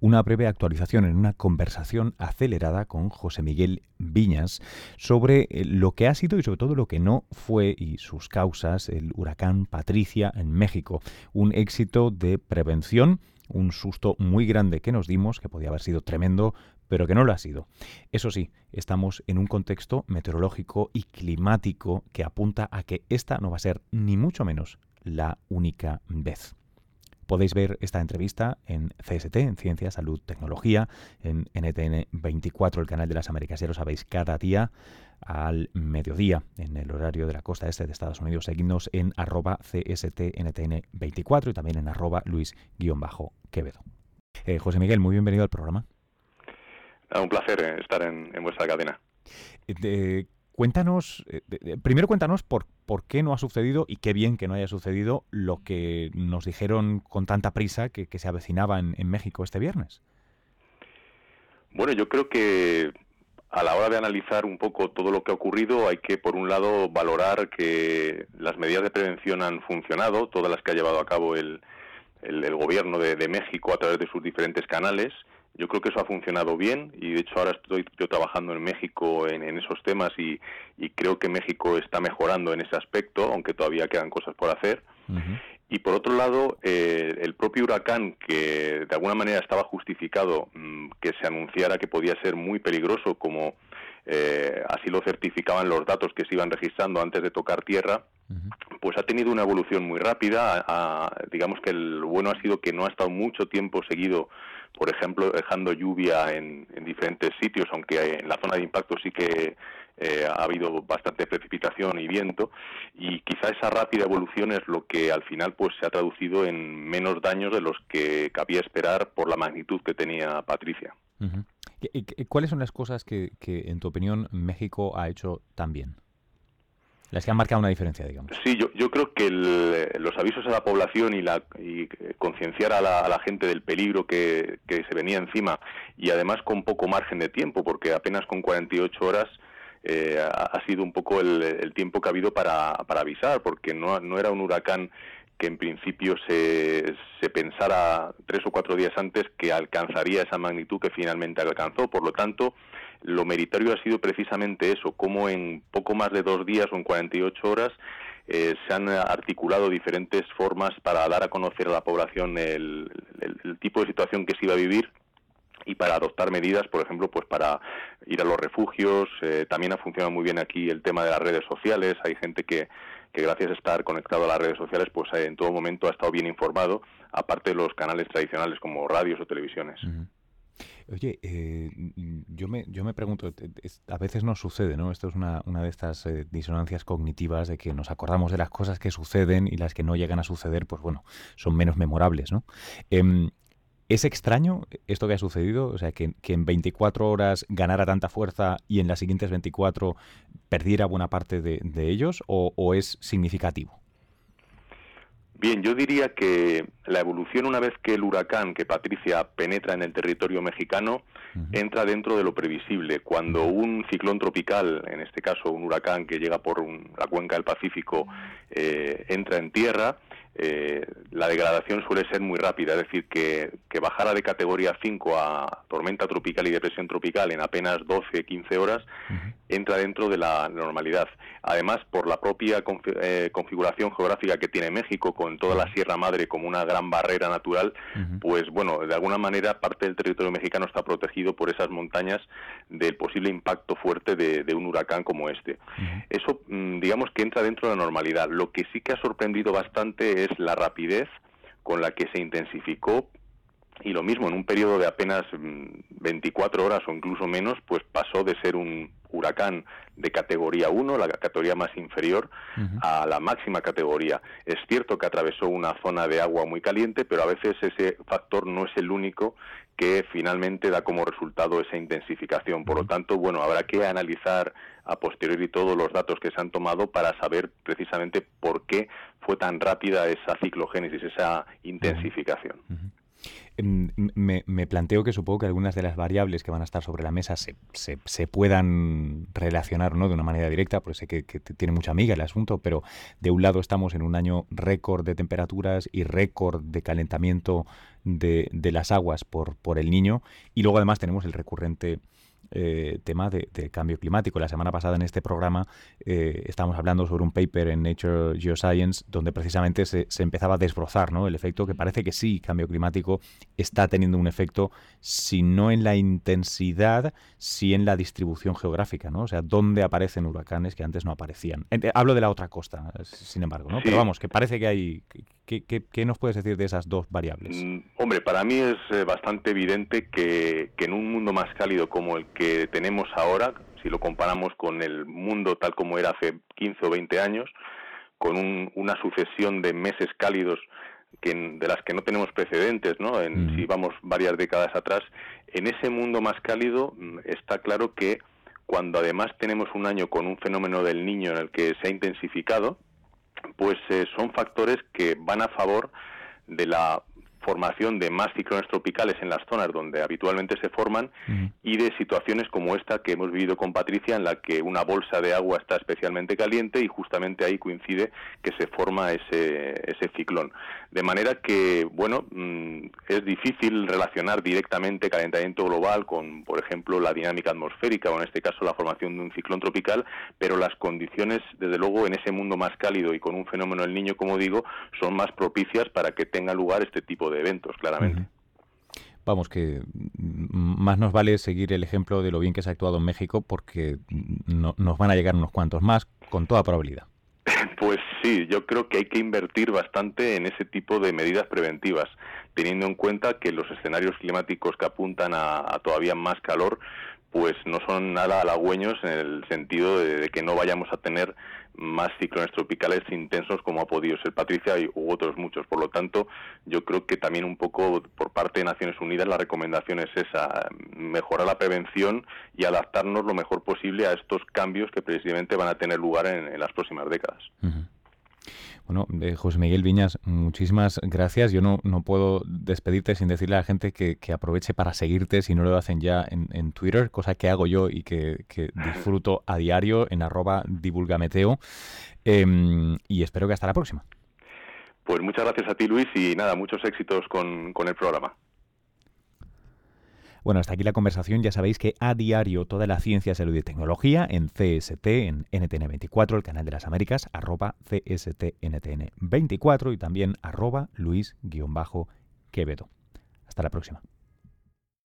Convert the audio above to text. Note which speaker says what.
Speaker 1: una breve actualización en una conversación acelerada con José Miguel Viñas sobre eh, lo que ha sido y sobre todo lo que no fue y sus causas el huracán Patricia en México. Un éxito de prevención un susto muy grande que nos dimos, que podía haber sido tremendo, pero que no lo ha sido. Eso sí, estamos en un contexto meteorológico y climático que apunta a que esta no va a ser ni mucho menos la única vez. Podéis ver esta entrevista en CST, en Ciencia, Salud, Tecnología, en NTN 24, el canal de las Américas. Ya lo sabéis, cada día al mediodía, en el horario de la costa este de Estados Unidos. Seguidnos en arroba CSTNTN24 y también en arroba Luis-Quevedo. Eh, José Miguel, muy bienvenido al programa.
Speaker 2: Un placer eh, estar en, vuestra cadena.
Speaker 1: Eh, cuéntanos, primero cuéntanos por, por qué no ha sucedido y qué bien que no haya sucedido lo que nos dijeron con tanta prisa que, se avecinaba en, México este viernes.
Speaker 2: Bueno, yo creo que a la hora de analizar un poco todo lo que ha ocurrido, hay que, por un lado, valorar que las medidas de prevención han funcionado, todas las que ha llevado a cabo el, el, gobierno de, México a través de sus diferentes canales. Yo creo que eso ha funcionado bien y de hecho ahora estoy yo trabajando en México en, esos temas y, creo que México está mejorando en ese aspecto, aunque todavía quedan cosas por hacer. Y por otro lado, eh, el propio huracán, que de alguna manera estaba justificado mm, que se anunciara que podía ser muy peligroso, como eh, así lo certificaban los datos que se iban registrando antes de tocar tierra, pues ha tenido una evolución muy rápida. digamos que el bueno ha sido que no ha estado mucho tiempo seguido por ejemplo, dejando lluvia en, diferentes sitios, aunque en la zona de impacto sí que eh, ha habido bastante precipitación y viento, y quizá esa rápida evolución es lo que al final pues se ha traducido en menos daños de los que cabía esperar por la magnitud que tenía Patricia.
Speaker 1: ¿Cuáles son las cosas que, que, en tu opinión, México ha hecho tan bien? Las que han marcado una diferencia, digamos.
Speaker 2: Sí, yo, yo creo que los avisos a la población y, la, y concienciar a la, gente del peligro que, se venía encima y además con poco margen de tiempo, porque apenas con 48 horas eh, ha, sido un poco el, tiempo que ha habido para, para avisar, porque no, no era un huracán que en principio se, se, pensara tres o cuatro días antes que alcanzaría esa magnitud que finalmente alcanzó. Por lo tanto, lo meritorio ha sido precisamente eso, como en poco más de dos días o en 48 horas eh, se han articulado diferentes formas para dar a conocer a la población el, tipo de situación que se iba a vivir y para adoptar medidas, por ejemplo, pues para ir a los refugios. Eh, también ha funcionado muy bien aquí el tema de las redes sociales. Hay gente que, que gracias a estar conectado a las redes sociales, pues eh, en todo momento ha estado bien informado, aparte de los canales tradicionales como radios o televisiones.
Speaker 1: Oye, eh, yo, me, yo me pregunto, a veces nos sucede, ¿no? Esto es una, una de estas eh, disonancias cognitivas de que nos acordamos de las cosas que suceden y las que no llegan a suceder, pues bueno, son menos memorables, ¿no? Em, ¿Es extraño esto que ha sucedido? O sea, que, en 24 horas ganara tanta fuerza y en las siguientes 24 perdiera buena parte de, ellos, o es significativo?
Speaker 2: Bien, yo diría que la evolución una vez que el huracán, que Patricia penetra en el territorio mexicano, entra dentro de lo previsible. Cuando un ciclón tropical, en este caso un huracán que llega por la cuenca del Pacífico, eh, entra en tierra, eh, la degradación suele ser muy rápida, es decir, que, que bajara de categoría 5 a tormenta tropical y depresión tropical en apenas 12, 15 horas, entra dentro de la normalidad. Además, por la propia eh, configuración geográfica que tiene México, con toda la Sierra Madre como una gran barrera natural, pues bueno, de alguna manera parte del territorio mexicano está protegido por esas montañas del posible impacto fuerte de, un huracán como este. Eso, mm, digamos que entra dentro de la normalidad. Lo que sí que ha sorprendido bastante es la rapidez con la que se intensificó y lo mismo, en un periodo de apenas 24 mm, horas o incluso menos, pues pasó de ser un huracán de categoría 1, la categoría más inferior, a la máxima categoría. Es cierto que atravesó una zona de agua muy caliente, pero a veces ese factor no es el único que finalmente da como resultado esa intensificación. Por lo tanto, bueno, habrá que analizar a posteriori todos los datos que se han tomado para saber precisamente por qué fue tan rápida esa ciclogénesis, esa intensificación.
Speaker 1: me, planteo que supongo que algunas de las variables que van a estar sobre la mesa se, se, puedan relacionar ¿no? de una manera directa, porque sé que, tiene mucha amiga el asunto, pero de un lado estamos en un año récord de temperaturas y récord de calentamiento de, de las aguas por, por el niño, y luego además tenemos el recurrente eh, tema de, cambio climático. La semana pasada en este programa eh, estábamos hablando sobre un paper en Nature Geoscience donde precisamente se, empezaba a desbrozar ¿no? el efecto que parece que sí, cambio climático está teniendo un efecto, si no en la intensidad, sí en la distribución geográfica, ¿no? O sea, dónde aparecen huracanes que antes no aparecían. Eh, hablo de la otra costa, sin embargo, ¿no? Pero vamos, que parece que hay... ¿Qué, nos puedes decir de esas dos variables?
Speaker 2: Mm, hombre, para mí es bastante evidente que, que en un mundo más cálido como el que tenemos ahora, si lo comparamos con el mundo tal como era hace 15 o 20 años, con una sucesión de meses cálidos que, de las que no tenemos precedentes, ¿no? En, Si vamos varias décadas atrás, en ese mundo más cálido mm, está claro que cuando además tenemos un año con un fenómeno del niño en el que se ha intensificado, pues eh, son factores que van a favor de la formación de más ciclones tropicales en las zonas donde habitualmente se forman y de situaciones como esta que hemos vivido con Patricia en la que una bolsa de agua está especialmente caliente y justamente ahí coincide que se forma ese, ese ciclón. De manera que, bueno, mm, es difícil relacionar directamente calentamiento global con, por ejemplo, la dinámica atmosférica o en este caso la formación de un ciclón tropical, pero las condiciones, desde luego, en ese mundo más cálido y con un fenómeno del niño, como digo, son más propicias para que tenga lugar este tipo de eventos, claramente.
Speaker 1: Vamos, que más nos vale seguir el ejemplo de lo bien que se ha actuado en México porque no, nos van a llegar unos cuantos más con toda probabilidad.
Speaker 2: Pues sí, yo creo que hay que invertir bastante en ese tipo de medidas preventivas, teniendo en cuenta que los escenarios climáticos que apuntan a todavía más calor pues no son nada halagüeños en el sentido de, que no vayamos a tener más ciclones tropicales intensos como ha podido ser Patricia y, u otros muchos. Por lo tanto, yo creo que también un poco por parte de Naciones Unidas la recomendación es esa, mejorar la prevención y adaptarnos lo mejor posible a estos cambios que precisamente van a tener lugar en, las próximas décadas.
Speaker 1: Bueno, eh, José Miguel Viñas, muchísimas gracias. Yo no, no puedo despedirte sin decirle a la gente que, aproveche para seguirte si no lo hacen ya en, Twitter, cosa que hago yo y que, disfruto a diario en arroba divulgameteo. Em, y espero que hasta la próxima.
Speaker 2: Pues muchas gracias a ti, Luis, y nada, muchos éxitos con, con el programa.
Speaker 1: Bueno, hasta aquí la conversación. Ya sabéis que a diario toda la ciencia, salud y tecnología en CST, en NTN24, el canal de las Américas, arroba CSTNTN24 y también arroba Luis-Quevedo. Hasta la próxima.